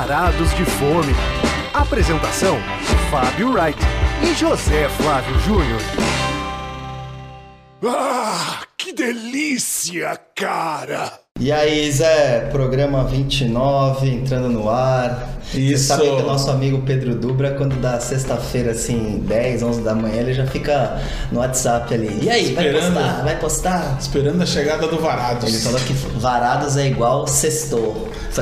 Varados de Fome. Apresentação: Fábio Wright e José Flávio Júnior. Ah, que delícia, cara! E aí, Zé, programa 29 entrando no ar. Isso. Você sabe que o nosso amigo Pedro Dubra, quando dá sexta-feira, assim, 10, 11 da manhã, ele já fica no WhatsApp ali. E aí, vai Esperando. postar? Vai postar? Esperando a chegada do Varados. Ele falou que varados é igual sextou.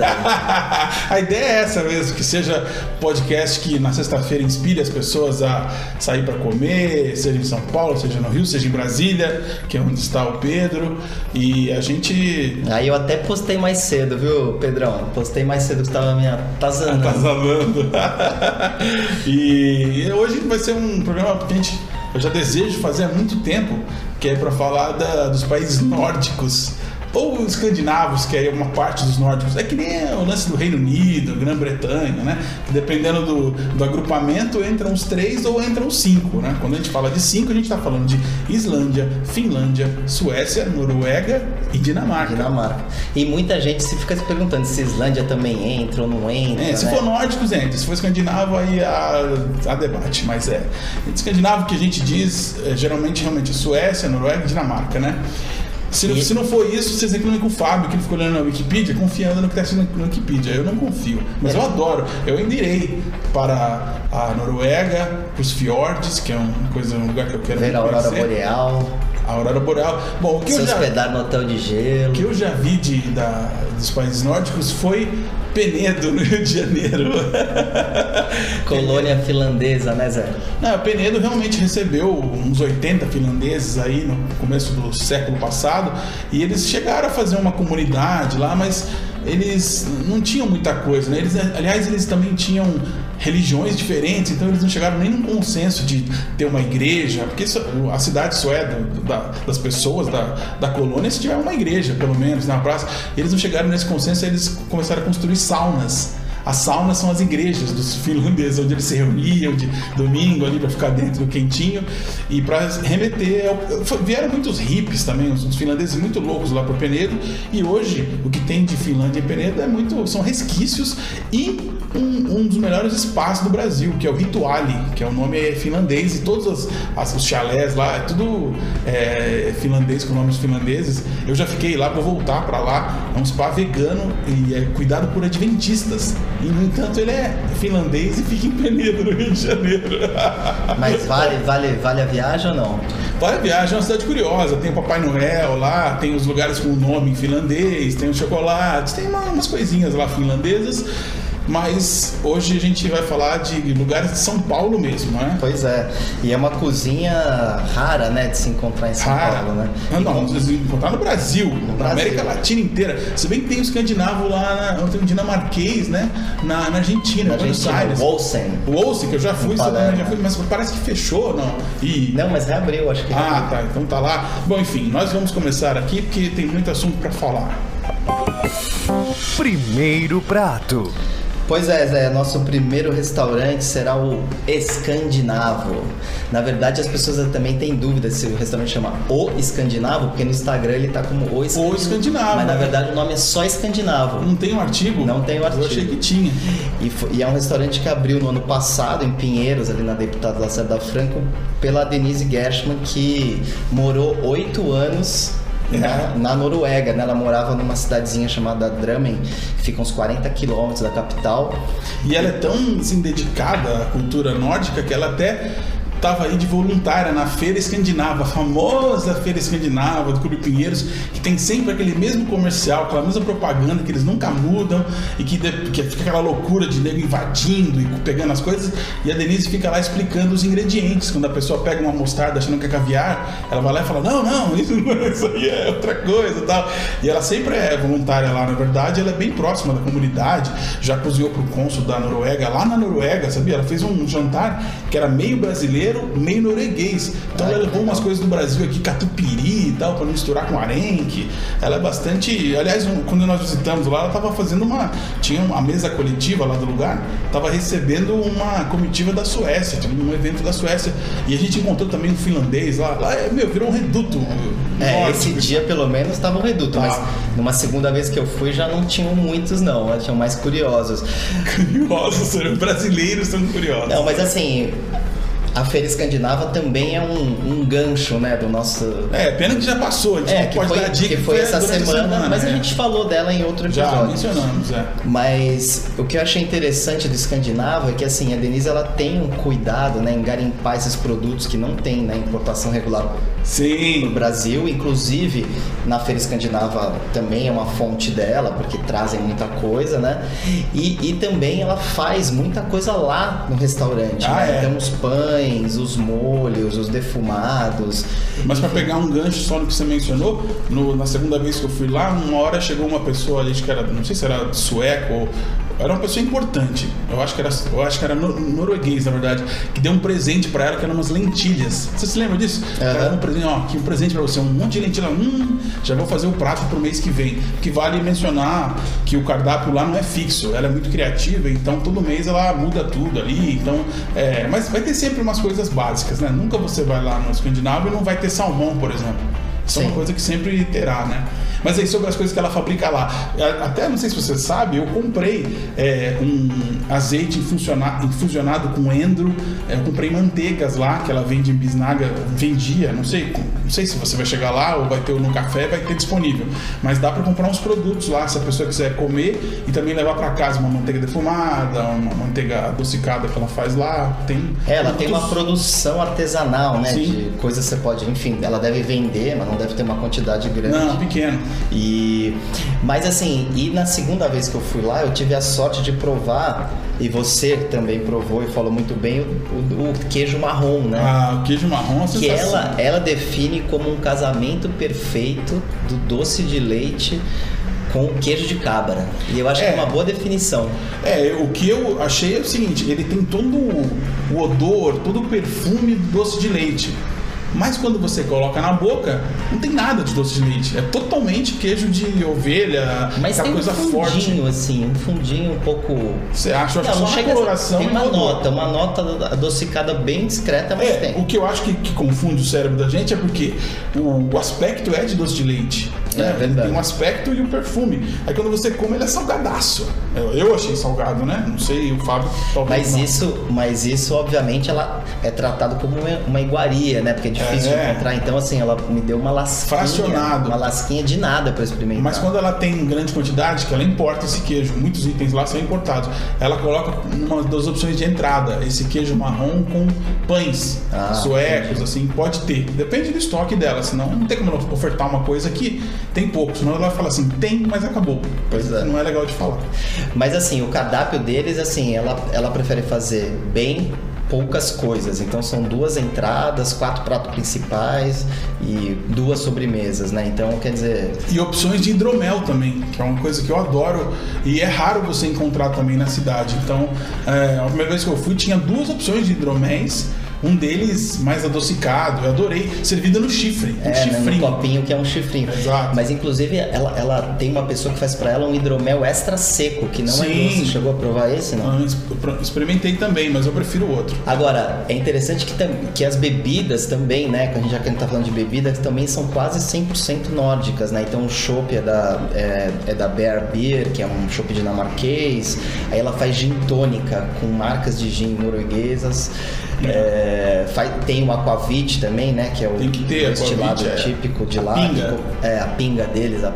a ideia é essa mesmo, que seja podcast que na sexta-feira inspire as pessoas a sair para comer, seja em São Paulo, seja no Rio, seja em Brasília, que é onde está o Pedro. E a gente Aí eu até postei mais cedo, viu, Pedrão? Postei mais cedo que tava me atazanando. tá falando. e hoje vai ser um programa que a gente, eu já desejo fazer há muito tempo, que é para falar da- dos países nórdicos. Ou escandinavos, que é uma parte dos nórdicos. É que nem o lance do Reino Unido, Grã-Bretanha, né? Dependendo do, do agrupamento, entram os três ou entram os cinco, né? Quando a gente fala de cinco, a gente está falando de Islândia, Finlândia, Suécia, Noruega e Dinamarca. Dinamarca. E muita gente se fica se perguntando se Islândia também entra ou não entra. É, se né? for nórdicos, entra. Se for escandinavo, aí há, há debate. Mas é. Escandinavo que a gente diz, é, geralmente, realmente, é Suécia, Noruega e Dinamarca, né? Se, E- se não for isso, vocês reclamam com o Fábio, que ele ficou olhando na Wikipedia, confiando no que está escrito na Wikipedia. Eu não confio. Mas eu adoro. Eu irei para a Noruega, para os fiordes, que é uma coisa, um lugar que eu quero Ver a aurora boreal, A aurora boreal. Bom, o que se eu já hospedar no hotel de gelo. o que eu já vi de, da- dos países nórdicos foi Penedo, no Rio de Janeiro. Colônia finlandesa, né, Zé? Não, Penedo realmente recebeu uns 80 finlandeses aí no começo do século passado e eles chegaram a fazer uma comunidade lá, mas eles não tinham muita coisa, né? Eles, aliás, eles também tinham religiões diferentes, então eles não chegaram nem num consenso de ter uma igreja, porque a cidade só é da- das pessoas da, da colônia se tiver uma igreja, pelo menos, na praça. Eles não chegaram nesse consenso, eles começaram a construir saunas. As saunas são as igrejas dos finlandeses, onde eles se reuniam de domingo ali para ficar dentro do quentinho e para remeter. foi- Vieram muitos hippies também, os finlandeses muito loucos lá para Penedo. E hoje o que tem de Finlândia e Penedo é muito, são resquícios e um, um dos melhores espaços do Brasil, que é o Rituale, que é o nome é finlandês e todos os, as- os chalés lá é tudo é, finlandês com nomes finlandeses. Eu já fiquei lá, vou voltar para lá. É um spa vegano e é cuidado por adventistas. E, no entanto, ele é finlandês e fica em Penedo, no Rio de Janeiro. Mas vale, vale, vale a viagem ou não? Vale a viagem, é uma cidade curiosa. Tem o Papai Noel lá, tem os lugares com o nome em finlandês, tem os chocolates, tem uma- umas coisinhas lá finlandesas. Mas hoje a gente vai falar de lugares de São Paulo mesmo, né? Pois é. E é uma cozinha rara, né, de se encontrar em São Rara. Paulo, né? Não, E não, com- vocês vão encontrar no Brasil, na Brasil. América Latina inteira. Se bem que tem o escandinavo lá, na, tem o dinamarquês, né? Na, na Argentina, Na Buenos Argentina, Aires. Wolsen. O Olsen, que eu já fui, também já fui, mas parece que fechou, não. E Não, mas reabriu, acho que. Ah, tá. Então tá lá. Bom, enfim, nós vamos começar aqui porque tem muito assunto pra falar. Primeiro prato. Pois é, Zé, nosso primeiro restaurante será o Escandinavo. Na verdade, as pessoas também têm dúvida se o restaurante chama O Escandinavo, porque no Instagram ele tá como O Escandinavo. Escandinavo, Mas na verdade o nome é só Escandinavo. Não tem um artigo? Não tem o artigo. Eu achei que tinha. E, fo- e é um restaurante que abriu no ano passado, em Pinheiros, ali na Deputada Lacerda Franco, pela Denise Gershman, que morou oito anos. Na, na Noruega. Né? Ela morava numa cidadezinha chamada Drammen, que fica uns 40 quilômetros da capital. E ela é tão assim, dedicada à cultura nórdica que ela até estava aí de voluntária na Feira Escandinava, a famosa Feira Escandinava do Clube Pinheiros, que tem sempre aquele mesmo comercial, aquela mesma propaganda que eles nunca mudam e que, que fica aquela loucura de nego invadindo e pegando as coisas. E a Denise fica lá explicando os ingredientes. Quando a pessoa pega uma mostarda achando que é caviar, ela vai lá e fala: Não, não, isso, isso aí é outra coisa e tal. E ela sempre é voluntária lá, na verdade, ela é bem próxima da comunidade, já cozinhou pro cônsul da Noruega, lá na Noruega, sabia? Ela fez um jantar que era meio brasileiro brasileiro meio norueguês. Então Ah, ela levou umas coisas do Brasil aqui, catupiry e tal, para misturar com arenque. Ela é bastante. Aliás, quando nós visitamos lá, ela estava fazendo uma. Tinha uma mesa coletiva lá do lugar, estava recebendo uma comitiva da Suécia, tinha um evento da Suécia. E a gente encontrou também um finlandês lá. Lá, é, meu, virou um reduto. É, nórdico. esse dia pelo menos estava um reduto, Tá. mas numa segunda vez que eu fui já não tinham muitos não, tinham mais curiosos. Curiosos, os brasileiros são curiosos. Não, mas assim, a Feira Escandinava também é um, um gancho, né, do nosso... É, pena que já passou, a gente É, não que pode foi, dar dica que foi essa durante a semana, mas a é. gente falou dela em outro já episódio. mencionamos, é. Mas o que eu achei interessante do escandinavo é que assim, a Denise ela tem um cuidado né, em garimpar esses produtos que não tem na importação regular no Sim, Brasil. Inclusive, na Feira Escandinava também é uma fonte dela, porque trazem muita coisa, né? E, e também ela faz muita coisa lá no restaurante. Ah, né? é? Então, os pães, os molhos, os defumados. mas para pegar um gancho só no que você mencionou, no- na segunda vez que eu fui lá, uma hora chegou uma pessoa ali, acho que era, não sei se era sueco ou era uma pessoa importante. Eu acho que era, eu acho que era nor- norueguês, na verdade, que deu um presente para ela que eram umas lentilhas. Você se lembra disso? Ela deu um presente, ó, aqui um presente para você, um monte de lentilha. Hum, já vou fazer o prato pro mês que vem. Que vale mencionar que o cardápio lá não é fixo, ela é muito criativa, então todo mês ela muda tudo ali. Então, é, mas vai ter sempre umas coisas básicas, né? Nunca você vai lá no escandinavo e não vai ter salmão, por exemplo. Isso é uma coisa que sempre terá, né? Mas aí sobre as coisas que ela fabrica lá. Até não sei se você sabe, eu comprei é, um azeite infusiona- infusionado com endro. é, Eu comprei manteigas lá que ela vende em bisnaga, vendia, não sei, não sei se você vai chegar lá ou vai ter no café, vai ter disponível. Mas dá para comprar uns produtos lá, se a pessoa quiser comer e também levar para casa uma manteiga defumada, uma manteiga adocicada que ela faz lá. Tem É, Ela tem uma produtos- produção artesanal, né? Sim. De coisas que você pode, enfim, ela deve vender, mas não deve ter uma quantidade grande. Não, pequeno. E mas assim, e na segunda vez que eu fui lá, eu tive a sorte de provar e você também provou e falou muito bem o, o- o queijo marrom, né? Ah, o queijo marrom é que sensação. ela ela define como um casamento perfeito do doce de leite com o queijo de cabra. E eu acho que É. é uma boa definição. É, o que eu achei é o seguinte, ele tem todo o o odor, todo o perfume do doce de leite. Mas quando você coloca na boca, não tem nada de doce de leite. É totalmente queijo de ovelha, Mas tem um coisa forte. fundinho assim, um fundinho um pouco Você acha, eu acho Não, que não só na chega coloração Tem uma nota, uma nota adocicada bem discreta, mas É, tem. o que eu acho que, que confunde o cérebro da gente é porque o, o aspecto é de doce de leite. É, né? Ele verdade. tem um aspecto e o perfume. Aí quando você come, ele é salgadaço. Eu, eu achei salgado, né? Não sei, o Fábio talvez Mas não. isso, mas isso, obviamente, ela é tratado como uma, iguaria, né? Porque é difícil É. de encontrar. Então, assim, ela me deu uma lasquinha. Fracionado. Uma lasquinha de nada pra experimentar. Mas quando ela tem grande quantidade, que ela importa esse queijo, muitos itens lá são importados. Ela coloca uma das opções de entrada, esse queijo marrom com pães Ah, suecos, entendi. assim, pode ter. Depende do estoque dela, senão não tem como ela ofertar uma coisa que tem pouco. Senão ela fala assim, tem, mas acabou. Pois é. Não é legal de falar. Mas assim, o cardápio deles, assim, ela, ela prefere fazer bem poucas coisas. Então são duas entradas, quatro pratos principais e duas sobremesas, né? Então, quer dizer, E opções de hidromel também, que é uma coisa que eu adoro e é raro você encontrar também na cidade. Então, é, a primeira vez que eu fui tinha duas opções de hidroméis, um deles mais adocicado, eu adorei, servido no chifre, um É, né, no chifrinho. copinho que é um chifrinho. Exato. Mas inclusive ela, ela tem uma pessoa que faz pra ela um hidromel extra seco, que não é Sim. doce. Chegou a provar esse, não? Eu experimentei também, mas eu prefiro o outro. Agora, é interessante que, que as bebidas também, né? que a gente- Já que a gente tá falando de bebidas, também são quase 100% nórdicas, né? Então o chopp é da, é, é da Bear Beer, que é um chopp dinamarquês. Aí ela faz gin tônica com marcas de gin norueguesas. É, faz- tem o aquavit também, né? Que é o Tem que ter aquavit, é. típico de A lá. pinga. É, a pinga deles, a,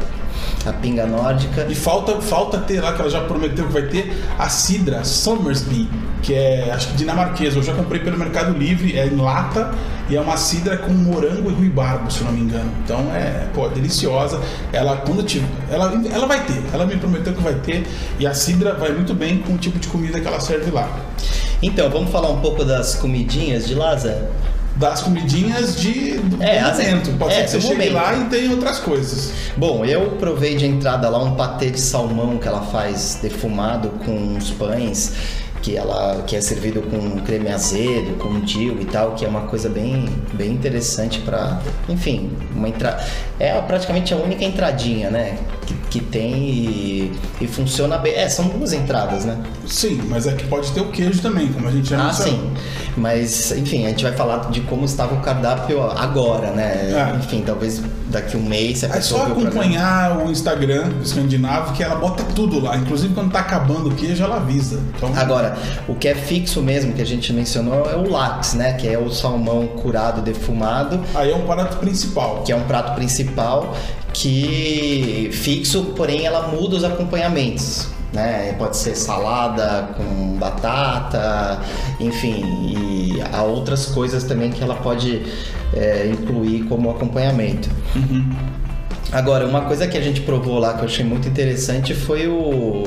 a pinga nórdica. E falta, falta ter lá, que ela já prometeu que vai ter, a Sidra Somersby, que é, acho que dinamarquesa. Eu já comprei pelo Mercado Livre, é em lata, e é uma cidra com morango e ruibarbo, se não me engano. Então é, pô, deliciosa. Ela, quando tiver, ela, ela vai ter, ela me prometeu que vai ter, e a Sidra vai muito bem com o tipo de comida que ela serve lá. Então, vamos falar um pouco das comidinhas de Lázaro? Das comidinhas de, do É, momento. Pode é, ser que você chegue momento. lá e tenha outras coisas. Bom, eu provei de entrada lá um patê de salmão que ela faz defumado com uns pães. Que ela que é servido com creme azedo, com dill e tal, que é uma coisa bem, bem interessante para, enfim, uma entrada. É praticamente a única entradinha, né? Que, que tem e, e, funciona bem. É, são duas entradas, né? Sim, mas é que pode ter o queijo também, como a gente já Ah, sim. Mas, enfim, a gente vai falar de como estava o cardápio agora, né? É. Enfim, talvez daqui um mês. A é só acompanhar o, o Instagram do escandinavo que ela bota tudo lá. Inclusive quando tá acabando o queijo, ela avisa. Então... Agora, o que é fixo mesmo, que a gente mencionou, é o lax, né? Que é o salmão curado, defumado. Aí é um prato principal. Que é um prato principal que fixo, porém ela muda os acompanhamentos. Né? Pode ser salada com batata, enfim, e há outras coisas também que ela pode é, incluir como acompanhamento. Uhum. Agora, uma coisa que a gente provou lá que eu achei muito interessante foi o,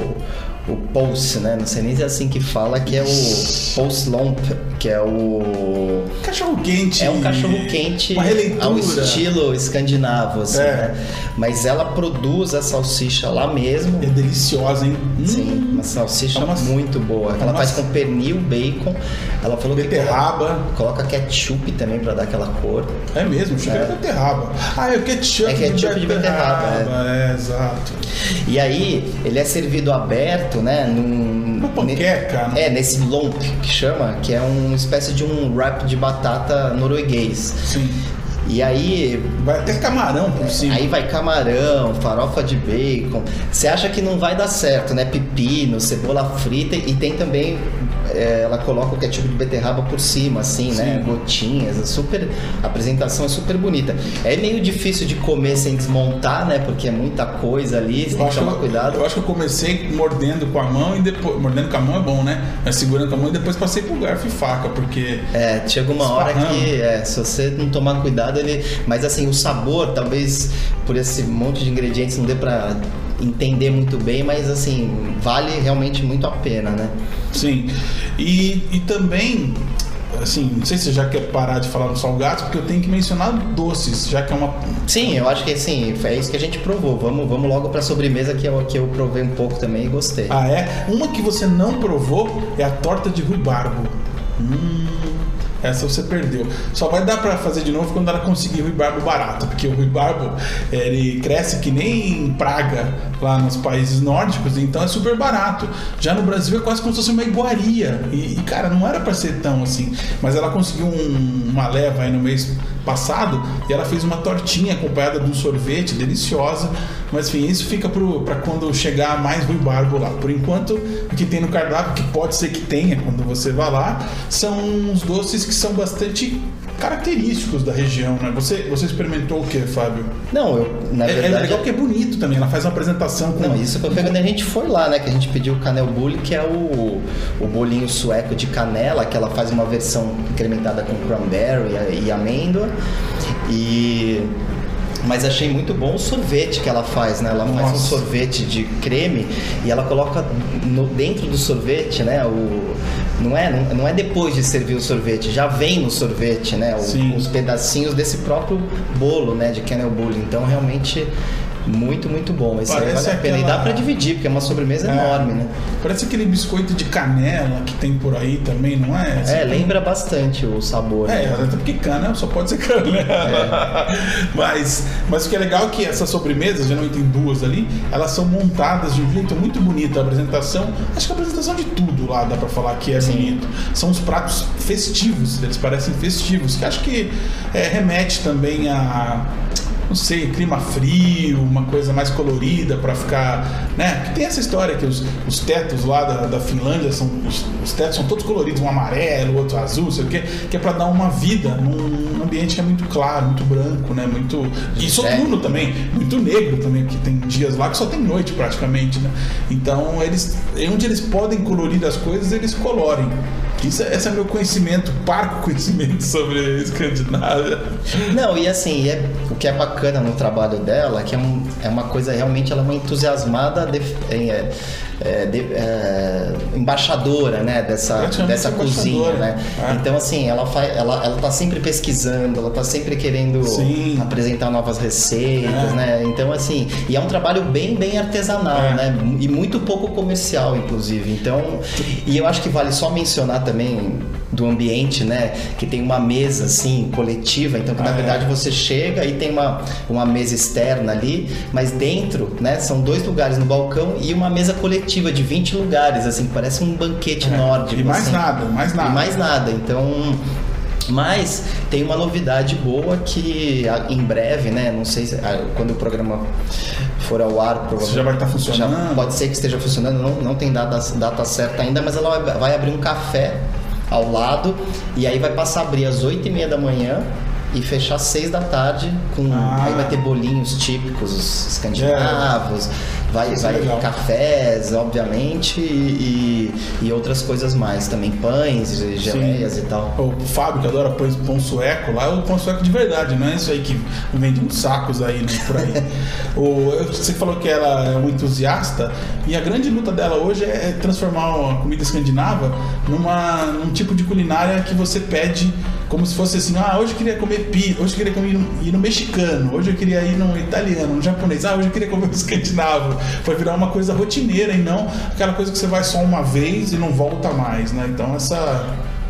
o Pulse, né? Não sei nem se é assim que fala, que é o Pulse Lomp, que é o. Cachorro quente. É um cachorro quente ao estilo escandinavo, assim, é. né? Mas ela produz a salsicha lá mesmo. É deliciosa, hein? Sim, uma salsicha é uma... muito boa. Ela faz com pernil, bacon. Ela falou beterraba. que coloca, coloca ketchup também para dar aquela cor. É mesmo, chega é. beterraba. Ah, é o ketchup, é ketchup de beterraba. De beterraba é. é, exato. E aí, ele é servido aberto, né? Num, uma panqueca. É, nesse lomp que chama, que é uma espécie de um wrap de batata norueguês. Sim. E aí. Vai até camarão por cima. Aí vai camarão, farofa de bacon. Você acha que não vai dar certo, né? Pepino, cebola frita e tem também. É, ela coloca o ketchup de beterraba por cima, assim, né? Sim. né? Gotinhas. É super, a apresentação é super bonita. É meio difícil de comer sem desmontar, né? Porque é muita coisa ali, você eu tem que tomar eu, cuidado. Eu acho que eu comecei mordendo com a mão e depois. Mordendo com a mão é bom, né? Mas segurando com a mão e depois passei pro garfo e faca, porque. É, chega uma hora que é, se você não tomar cuidado ele. Mas assim, o sabor, talvez por esse monte de ingredientes não dê pra entender muito bem, mas assim, vale realmente muito a pena, né? Sim. E, e também assim, não sei se você já quer parar de falar no salgado, porque eu tenho que mencionar doces, já que é uma. Sim, eu acho que sim, é isso que a gente provou. Vamos, vamos logo para sobremesa que eu, que eu provei um pouco também e gostei. Ah, é? Uma que você não provou é a torta de ruibarbo. Hum. Essa você perdeu. Só vai dar para fazer de novo quando ela conseguir o ruibarbo barato, porque o ruibarbo ele cresce que nem praga lá nos países nórdicos, então é super barato. Já no Brasil é quase como se fosse uma iguaria. E, cara, não era para ser tão assim. Mas ela conseguiu um, uma leva aí no mês passado e ela fez uma tortinha acompanhada de um sorvete deliciosa. Mas enfim, isso fica para quando chegar mais ruibarbo lá. Por enquanto, o que tem no cardápio, que pode ser que tenha quando você vá lá, são uns doces que são bastante característicos da região, né? Você, você experimentou o que, Fábio? Não, eu, na é, verdade... É legal porque é bonito também, ela faz uma apresentação com... Não, isso foi quando a gente foi lá, né? Que a gente pediu o canel bully, que é o, o bolinho sueco de canela, que ela faz uma versão incrementada com cranberry e amêndoa. E mas achei muito bom o sorvete que ela faz, né? Ela Nossa. faz um sorvete de creme e ela coloca no, dentro do sorvete, né? O, não é, não, não, é depois de servir o sorvete, já vem no sorvete, né? O, os pedacinhos desse próprio bolo, né? De Kennel Bully. Então realmente muito, muito bom. Esse Parece vale a pena. Aquela... E dá para dividir, porque é uma sobremesa é. enorme, né? Parece aquele biscoito de canela que tem por aí também, não é? é, lembra bastante o sabor. É, né? até porque canela só pode ser canela. É. mas, mas o que é legal é que essas sobremesas, geralmente tem duas ali, elas são montadas de um jeito muito bonito. A apresentação, acho que a apresentação de tudo lá dá para falar que é Sim. bonito. São os pratos festivos, eles parecem festivos, que acho que é, remete também a não sei, clima frio, uma coisa mais colorida para ficar, né? Que tem essa história que os, os tetos lá da, da Finlândia são os, os, tetos são todos coloridos, um amarelo, outro azul, sei o quê, que é para dar uma vida num ambiente que é muito claro, muito branco, né? Muito e soturno também, muito negro também, porque tem dias lá que só tem noite praticamente, né? Então eles, onde eles podem colorir as coisas, eles colorem. Isso, é, esse é meu conhecimento, parco conhecimento sobre Escandinávia. Não, e assim, é, o que é bacana no trabalho dela, que é, um, é uma coisa realmente, ela é uma entusiasmada de, é, é, de- é, embaixadora, né, dessa, dessa cozinha, né? É. Então assim, ela faz, ela, ela tá sempre pesquisando, ela tá sempre querendo Sim. apresentar novas receitas, É. né? Então assim, e é um trabalho bem bem artesanal, É. né? E muito pouco comercial, inclusive. Então, e eu acho que vale só mencionar também do ambiente, né? Que tem uma mesa assim coletiva, então que na Ah, é. verdade você chega e tem uma, uma mesa externa ali, mas dentro, né? São dois lugares no balcão e uma mesa coletiva de 20 lugares, assim, parece um banquete É. nórdico. E mais assim. nada, mais nada. E mais nada. Então. Mas tem uma novidade boa que em breve, né? Não sei se, quando o programa for ao ar, provavelmente. já vai estar funcionando? já pode ser que esteja funcionando, não, não tem data, data certa ainda, mas ela vai abrir um café ao lado e aí vai passar a abrir às 8 e meia da manhã e fechar às 6 da tarde com Ah. aí vai ter bolinhos típicos escandinavos vai, Isso é vai legal. cafés obviamente e, e outras coisas mais também pães geleias e tal O Fábio, que adora pão, pão sueco, lá é o pão sueco de verdade, não é isso aí que vende uns sacos aí, né, por aí. o, você falou que ela é uma entusiasta, e a grande luta dela hoje é transformar uma comida escandinava numa, num tipo de culinária que você pede como se fosse assim, ah, hoje eu queria comer pizza, hoje eu queria comer, ir no mexicano, hoje eu queria ir no italiano, no japonês, ah, hoje eu queria comer no escandinavo. Vai virar uma coisa rotineira e não aquela coisa que você vai só uma vez e não volta mais, né? Então essa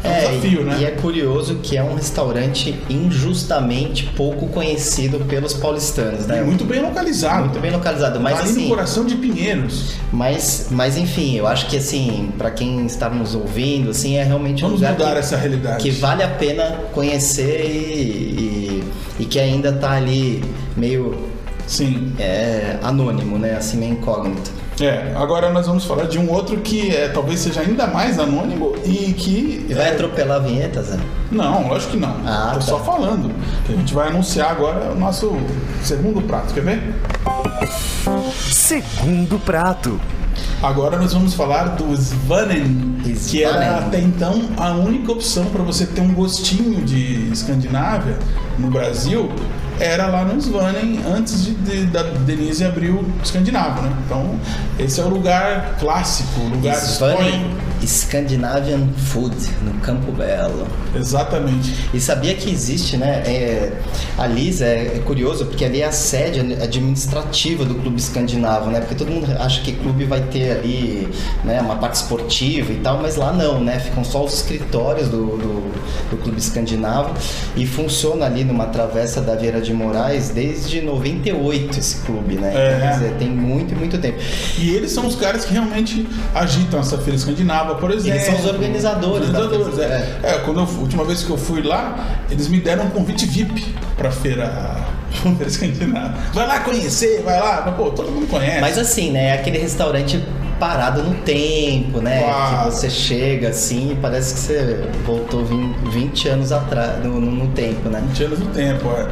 é um desafio, e, né? e é curioso que é um restaurante injustamente pouco conhecido pelos paulistanos, né? E muito bem localizado. Muito bem localizado, mas ali assim, no coração de Pinheiros. mas, mas enfim, eu acho que assim, para quem está nos ouvindo, assim, é realmente um Vamos lugar mudar que, essa realidade. que vale a pena conhecer e, e, e que ainda tá ali meio Sim. é, anônimo, né? Assim, meio incógnito. É, agora nós vamos falar de um outro que é, talvez seja ainda mais anônimo e que. E vai é, atropelar a vinheta, Zé? Não, lógico que não. Ah, Tô tá. só falando. Que a gente vai anunciar agora o nosso segundo prato, quer ver? Segundo prato. Agora nós vamos falar do Svanen, que era Svanen. até então a única opção para você ter um gostinho de Escandinávia no Brasil, era lá no Svanen antes de, de- da Denise abrir o Escandinavo, né? Então, esse é o lugar clássico, o lugar Svanen histórico. Scandinavian Food, no Campo Belo. Exatamente. E sabia que existe, né? é, a Lisa é, é curioso porque ali é a sede administrativa do clube escandinavo, né? Porque todo mundo acha que clube vai ter ali né, uma parte esportiva e tal, mas lá não, né? Ficam só os escritórios do, do, do clube escandinavo e funciona ali numa travessa da Vieira de Moraes desde 98 esse clube, né? É. Então, quer dizer, tem muito muito tempo. E eles são os caras que realmente agitam essa feira escandinava, por exemplo. Eles são os organizadores da Organizadores, feira. é. É, quando eu, a última vez que eu fui lá, eles me deram um convite VIP pra feira. Vai lá conhecer, vai lá. Mas, pô, todo mundo conhece. Mas assim, né? É aquele restaurante parado no tempo, né? Uau. Que você chega assim e parece que você voltou 20, 20 anos atrás no, no- no tempo, né? 20 anos do tempo, é.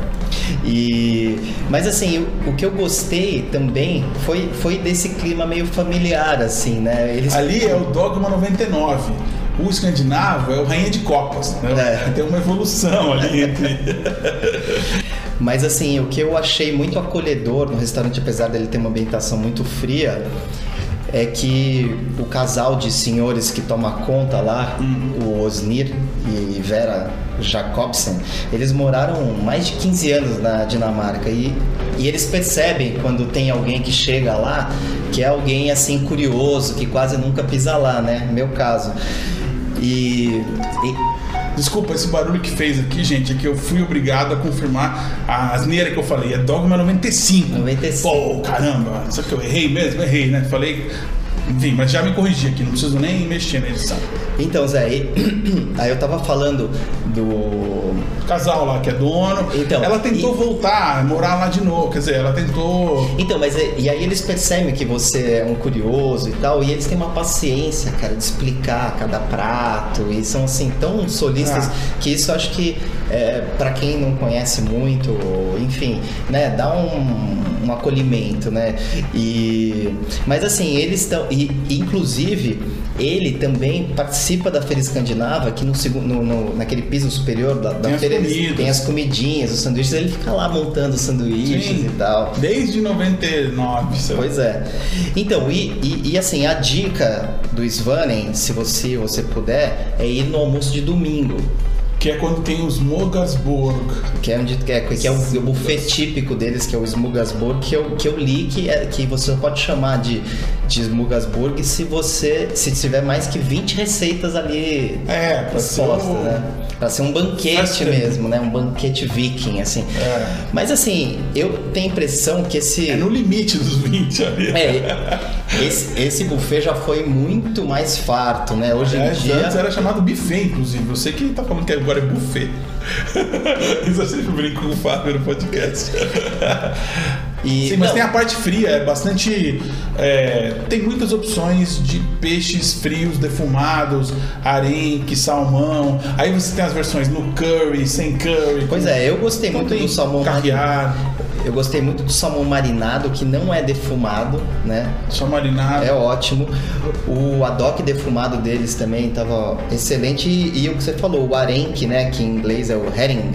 E mas assim, o, o que eu gostei também foi, foi desse clima meio familiar, assim, né? Eles Ali é o Dogma 99. O escandinavo é o Rainha de Copas. Né? É. Tem uma evolução ali entre. Mas assim, o que eu achei muito acolhedor no restaurante, apesar dele ter uma ambientação muito fria, é que o casal de senhores que toma conta lá, o Osnir e Vera Jacobsen, eles moraram mais de 15 anos na Dinamarca e, e eles percebem quando tem alguém que chega lá que é alguém assim curioso, que quase nunca pisa lá, né? Meu caso. E, e- Desculpa esse barulho que fez aqui, gente, é que eu fui obrigado a confirmar a asneira que eu falei. É Dogma 95. 95. Pô, caramba, só que eu errei mesmo? Errei, né? Falei. Enfim, mas já me corrigi aqui, não preciso nem mexer na edição. Então, Zé, e- aí eu tava falando do Casal lá que é dono. Então, ela tentou e- voltar, morar lá de novo. Quer dizer, ela tentou. Então, mas é- e aí eles percebem que você é um curioso e tal, e eles têm uma paciência, cara, de explicar cada prato, e são assim tão solistas Ah. que isso eu acho que é, para quem não conhece muito, enfim, né, dá um um acolhimento, né? E, mas assim, eles estão. E, inclusive, ele também participa da Feira Escandinava, que no, segundo, no, no- naquele piso superior da, da Tem as feira comidas. tem as comidinhas, os sanduíches, ele fica lá montando os sanduíches Sim. e tal. Desde 99, sei lá. Pois é. Então, e, e, e, assim, a dica do Svanen, se você, você puder, é ir no almoço de domingo. Que é quando tem os Mogasburg. Que é, onde, que é, que é o, o buffet típico deles, que é o Smugasburg, que eu, que eu li que, é, que você pode chamar de, de Smugasburg se você se tiver mais que 20 receitas ali É, expostas, o- né? Pra ser um banquete mesmo, né? Um banquete viking, assim. É. Mas assim, eu tenho a impressão que esse... É no limite dos 20 ali. É, esse, esse buffet já foi muito mais farto, né? Hoje em É, dia. Antes era chamado buffet, inclusive. Você que tá falando que agora é buffet. Isso eu sempre brinco com o Fábio no podcast. E, Sim, mas não, tem a parte fria, é bastante. é, tem muitas opções de peixes frios, defumados, arenque, salmão. Aí você tem as versões no curry, sem curry. Pois é, eu gostei Então muito do salmão caviar, Eu gostei muito do salmão marinado, que não é defumado, né? só marinado. É ótimo. O adoque defumado deles também estava excelente. E, e o que você falou, o arenque, né? Que em inglês é o herring,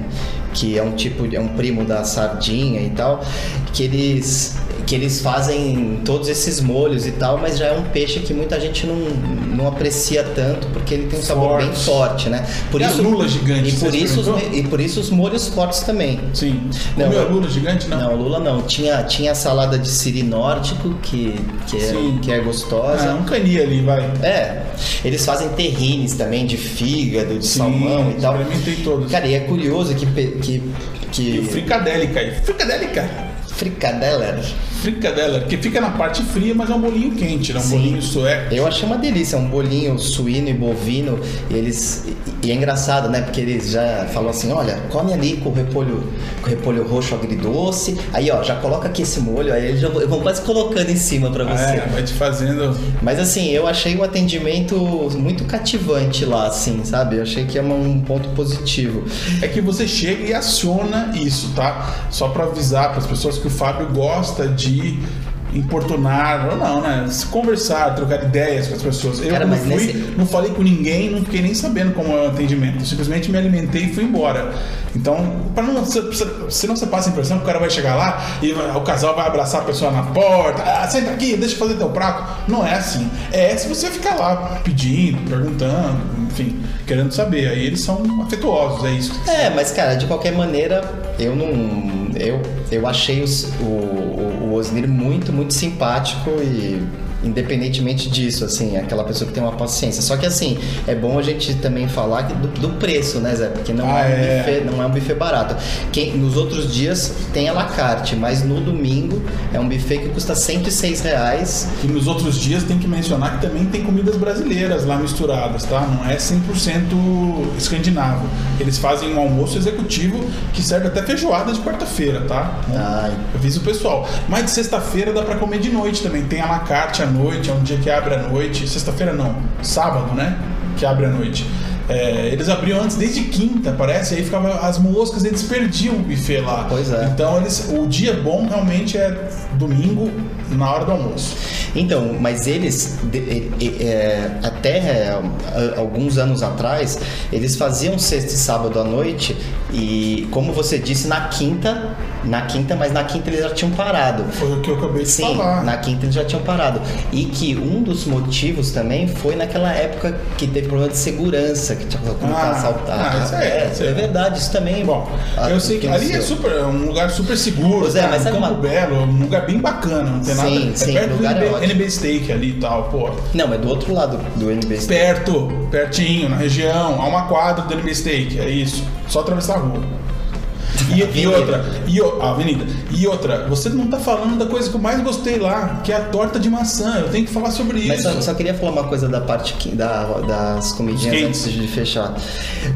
que é um tipo, de- é um primo da sardinha e tal, que eles que eles fazem todos esses molhos e tal, mas já é um peixe que muita gente não, não aprecia tanto porque ele tem um sabor bem Forte. forte, né? Por E a lula gigante, E por isso, os, e por isso os molhos fortes também. Sim. Não, Comeu a lula gigante? Não. Não, lula não. Tinha, tinha a salada de siri nórdico, que, que, é, Sim. que é gostosa. Ah, um cani ali, vai. É, eles fazem terrines também de fígado, de Sim, salmão e tal. todos. Cara, e é curioso que. que, que E fricadélica. Fricadélica. Fricadela. Fricadela, que fica na parte fria, mas é um bolinho quente, né? Um Sim. bolinho sueco. Eu achei uma delícia, um bolinho suíno e bovino. E eles. E, é engraçado, né? Porque eles já falam assim: olha, come ali com o repolho, com o repolho roxo agridoce. Aí, ó, já coloca aqui esse molho. Aí eles já quase colocando em cima pra você. É, vai te fazendo. Mas assim, eu achei o atendimento muito cativante lá, assim, sabe? Eu achei que é um ponto positivo. É que você chega e aciona isso, tá? Só pra avisar para as pessoas que o Fábio gosta de importunar, ou não, né? Se Conversar, trocar ideias com as pessoas. Eu Cara, mas fui, nesse- não falei com ninguém, não fiquei nem sabendo como é o atendimento. Eu simplesmente me alimentei e fui embora. Então, para não, se, não você passa a impressão que o cara vai chegar lá e o casal vai abraçar a pessoa na porta, ah, senta aqui, deixa eu fazer teu prato. Não é assim. É se você ficar lá pedindo, perguntando, enfim, querendo saber. Aí eles são afetuosos, é isso. É, mas cara, de qualquer maneira, eu não. Eu, eu achei o, o, o Osnir muito, muito simpático e. Independentemente disso, assim, é aquela pessoa que tem uma paciência. Só que assim, é bom a gente também falar do, do preço, né, Zé? Porque não, Ah, é um é. buffet, não é um buffet barato. Quem, nos outros dias tem a la carte, mas no domingo é um buffet que custa 106 reais. E nos outros dias tem que mencionar que também tem comidas brasileiras lá misturadas, tá? Não é 100% escandinavo. Eles fazem um almoço executivo que serve até feijoada de quarta-feira, tá? Ai, Avisa o pessoal. Mas de sexta-feira dá pra comer de noite também. Tem a la carte à noite, é um dia que abre à noite. Sexta-feira não, sábado, né? Que abre à noite. É, eles abriam antes desde quinta, parece, e aí ficava as moscas, eles perdiam o buffet lá. Pois é. Então eles, o dia bom realmente é domingo na hora do almoço. Então, mas eles, de- e- e- é, até é, a- alguns anos atrás, eles faziam sexta e sábado à noite e, como você disse, na quinta, na quinta, mas na quinta eles já tinham parado. Foi o que eu acabei de Sim, falar. na quinta eles já tinham parado. E que um dos motivos também foi naquela época que teve problema de segurança, que tinha como Ah, assaltado. ah, isso é- é, isso é- é verdade, isso também. Bom, ah, eu sei que ali é super, é um lugar super seguro, Pois é, mas um Campo uma- Belo, um lugar bem bacana, não tem Sim, nada. sim, é perto do lugar NB. NB Steak ali e tal, pô. Não, é do outro lado do NBC. Perto, pertinho, na região, a uma quadra do NB Steak, é isso. Só atravessar a rua. E, e outra, e, o- a avenida. E outra, você não tá falando da coisa que eu mais gostei lá, que é a torta de maçã. Eu tenho que falar sobre Mas isso. só, só queria falar uma coisa da parte que- da, das comidinhas antes de fechar.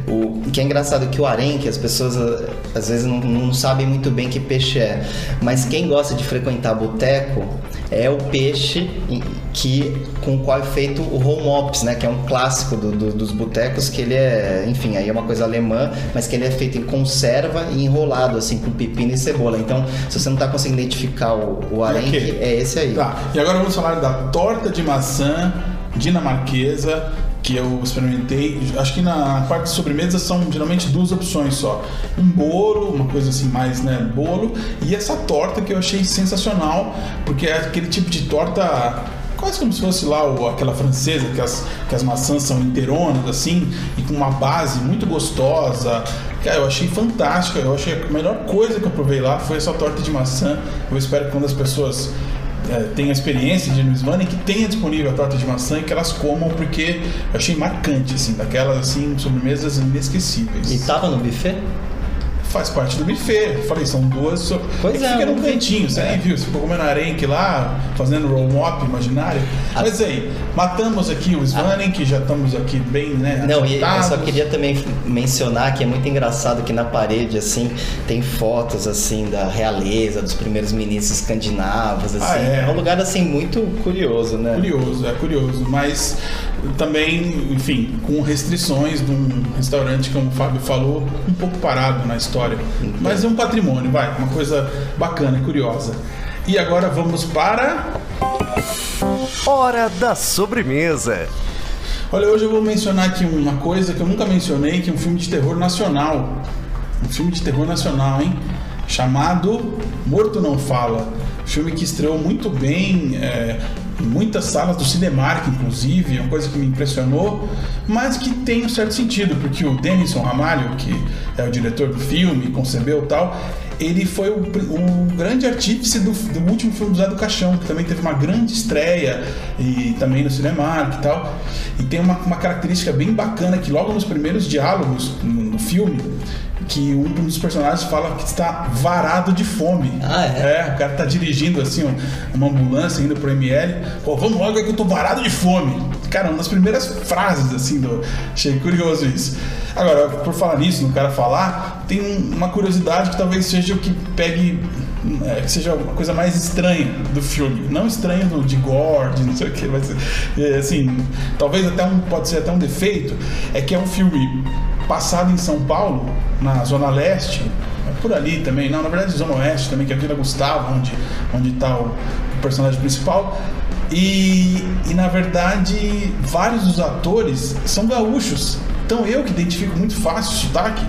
O que é engraçado que o arenque, as pessoas ah, às vezes não, não sabem muito bem que peixe é. Mas quem gosta de frequentar boteco é o peixe que com o qual é feito o home ops, né, que é um clássico do, do, dos botecos, que ele é, enfim, aí é uma coisa alemã, mas que ele é feito em conserva e enrolado assim com pepino e cebola. Então, se você não está conseguindo identificar o, o arenque, Ok. é esse aí. Tá, e agora vamos falar da torta de maçã dinamarquesa que eu experimentei. Acho que na parte de sobremesa são geralmente duas opções só: um bolo, uma coisa assim mais, né, bolo, e essa torta que eu achei sensacional, porque é aquele tipo de torta quase como se fosse lá o- aquela francesa, que as, que as maçãs são inteironas, assim, e com uma base muito gostosa. Cara, eu achei fantástica. Eu achei a melhor coisa que eu provei lá foi essa torta de maçã. Eu espero que quando as pessoas é, tenham experiência de no Svanning, que tenha disponível a torta de maçã e que elas comam, porque eu achei marcante, assim, daquelas, assim, sobremesas inesquecíveis. E tava no buffet? Faz parte do buffet. Falei, são duas. So... Pois que é, fica num cantinho, você É. nem viu. Você ficou comendo arenque lá, fazendo roll mop imaginário. A- Mas aí, matamos aqui o Svanning, que já estamos aqui bem, né? Não, e eu só queria também mencionar que é muito engraçado que na parede, assim, tem fotos, assim, da realeza, dos primeiros ministros escandinavos, assim. Ah, é? um lugar, assim, muito curioso, né? Curioso, é curioso, mas também, enfim, com restrições de um restaurante, como o Fábio falou, um pouco parado na história. Mas é um patrimônio, vai, uma coisa bacana, curiosa. E agora vamos para. Hora da sobremesa. Olha, hoje eu vou mencionar aqui uma coisa que eu nunca mencionei, que é um filme de terror nacional. Um filme de terror nacional, hein? Chamado Morto Não Fala. Filme que estreou muito bem é, muitas salas do Cinemark, inclusive, é uma coisa que me impressionou, mas que tem um certo sentido, porque o Denison Ramalho, que é o diretor do filme, concebeu tal, ele foi o, o grande artífice do, do último filme do Zé do Caixão, que também teve uma grande estreia e também no Cinemark e tal. E tem uma, uma característica bem bacana que logo nos primeiros diálogos no, no filme, que um dos personagens fala que está varado de fome. Ah, é? É, o cara tá dirigindo assim uma, uma ambulância indo pro ML. Pô, vamos logo aí que eu tô varado de fome. Cara, uma das primeiras frases assim do. Achei curioso isso. Agora, por falar nisso, no cara falar, tem um- uma curiosidade que talvez seja o que pegue. é, que seja uma coisa mais estranha do filme. Não estranho do, de gore, de não sei o que, mas é, assim, talvez até um. Pode ser até um defeito. É que é um filme passado em São Paulo, na Zona Leste, é por ali também, não, na verdade Zona Oeste também, que é a Vila Gustavo, onde, onde tá o, o personagem principal. E, e na verdade, vários dos atores são gaúchos. Então eu que identifico muito fácil o sotaque,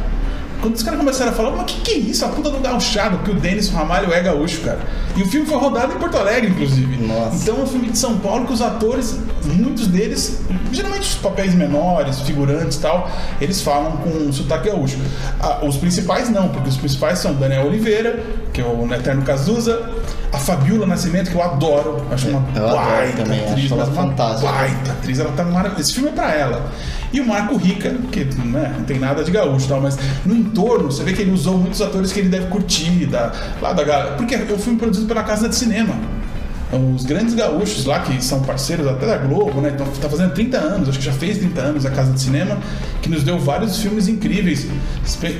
quando os caras começaram a falar, mas que que é isso? A puta do gauchado, porque o Denis Ramalho é gaúcho, cara. E o filme foi rodado em Porto Alegre, inclusive. Nossa. Então é um filme de São Paulo que os atores, muitos deles, geralmente os papéis menores, figurantes e tal, eles falam com sotaque gaúcho. Ah, os principais não, porque os principais são Daniel Oliveira, que é o Eterno Cazuza, a Fabiola Nascimento, que eu adoro, acho uma Eu baita também, atriz, acho ela mas uma fantástica. baita atriz, ela tá maravilhosa. Esse filme é pra ela. E o Marco Rica, que né, não tem nada de gaúcho e tal, mas no entorno você vê que ele usou muitos atores que ele deve curtir, da, lá da galera. Porque é um filme produzido pela Casa de Cinema. Os grandes gaúchos lá, que são parceiros até da Globo, né? Então tá fazendo 30 anos, acho que já fez 30 anos a Casa de Cinema, que nos deu vários filmes incríveis.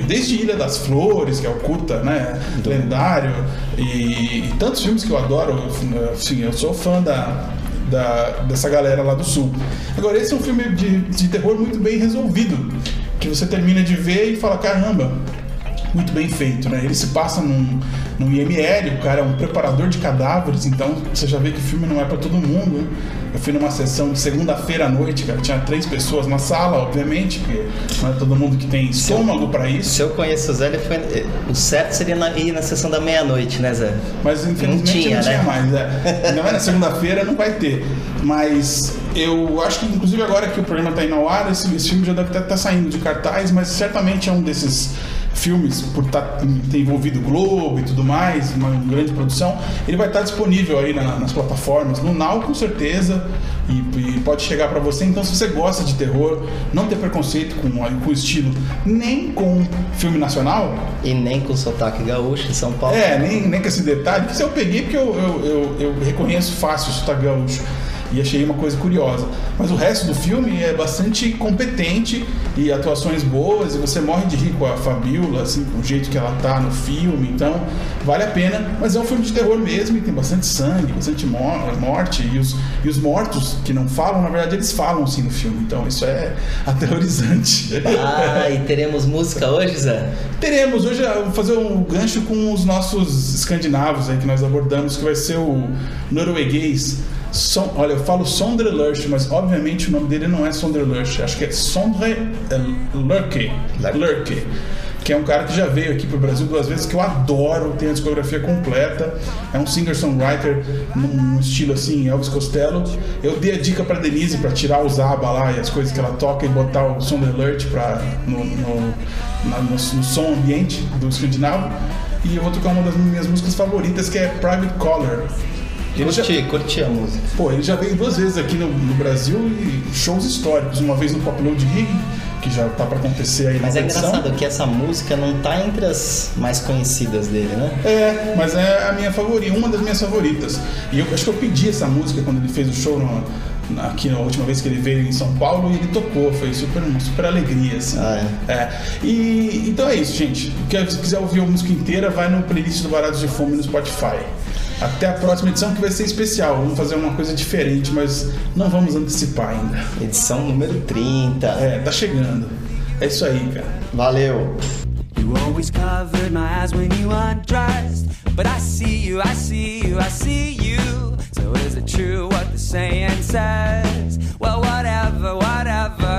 Desde Ilha das Flores, que é o curta, né? Lendário, e, e tantos filmes que eu adoro. Assim, eu sou fã da, da- dessa galera lá do sul. Agora, esse é um filme de, de terror muito bem resolvido, que você termina de ver e fala, caramba, muito bem feito, né? Ele se passa num, num IML, o cara é um preparador de cadáveres, então você já vê que o filme não é pra todo mundo. né? Eu fui numa sessão de segunda-feira à noite, cara, tinha três pessoas na sala, obviamente, porque não é todo mundo que tem estômago pra isso. Se eu conheço o Zé, ele foi. eh, O certo seria na- ir na sessão da meia-noite, né, Zé? Mas infelizmente Não tinha, não tinha né? mais. É. Ainda mais na segunda-feira não vai ter. Mas eu acho que, inclusive, agora que o programa está indo ao ar, esse, esse filme já deve estar saindo de cartaz, mas certamente é um desses filmes, por tá, ter envolvido o Globo e tudo mais, uma grande produção, ele vai estar disponível aí na- nas plataformas, no Now com certeza, e, e pode chegar para você. Então, se você gosta de terror, não ter preconceito com, com o estilo, nem com filme nacional, E nem com sotaque gaúcho de São Paulo. é, nem, nem com esse detalhe, que isso eu peguei porque eu, eu, eu, eu reconheço fácil o sotaque gaúcho. E achei uma coisa curiosa. Mas o resto do filme é bastante competente e atuações boas, e você morre de rir com a Fabiola, assim, com o jeito que ela tá no filme, então vale a pena. Mas é um filme de terror mesmo, e tem bastante sangue, bastante morte, e os, e os mortos que não falam, na verdade, eles falam sim no filme, então isso é aterrorizante. Ah, e teremos música hoje, Zé? Teremos, hoje eu vou fazer um gancho com os nossos escandinavos aí que nós abordamos, que vai ser o norueguês Son, olha, eu falo Sondre Lurch, mas obviamente o nome dele não é Sondre Lurch, acho que é Sondre Lurke. Lurke. Que é um cara que já veio aqui pro Brasil duas vezes, que eu adoro, tem a discografia completa. É um singer-songwriter num estilo assim, Elvis Costello. Eu dei a dica pra Denise para tirar os aba lá e as coisas que ela toca e botar o Sondre Lurch pra, no, no, na, no, no som ambiente do escandinavo. E eu vou tocar uma das minhas músicas favoritas, que é Private Color Curti, já... curti a música. Pô, ele já veio duas vezes aqui no, no Brasil e shows históricos. Uma vez no Pop Load Rig, que já tá para acontecer aí Mas na é edição. engraçado que essa música não tá entre as mais conhecidas dele, né? É, mas é a minha favorita, uma das minhas favoritas. E eu acho que eu pedi essa música quando ele fez o show no, aqui na última vez que ele veio em São Paulo e ele tocou, foi super, super alegria, assim. Ah, é. é. E então é isso, gente. Se quiser ouvir a música inteira, vai no playlist do Varados de Fome no Spotify. Até a próxima edição que vai ser especial. Vamos fazer uma coisa diferente, mas não vamos antecipar ainda. Edição número 30. É, tá chegando. É isso aí, cara. Valeu. You always covered my eyes when you undressed. But I see you, I see you, I see you. So is it true what the saying says? Well, whatever, whatever.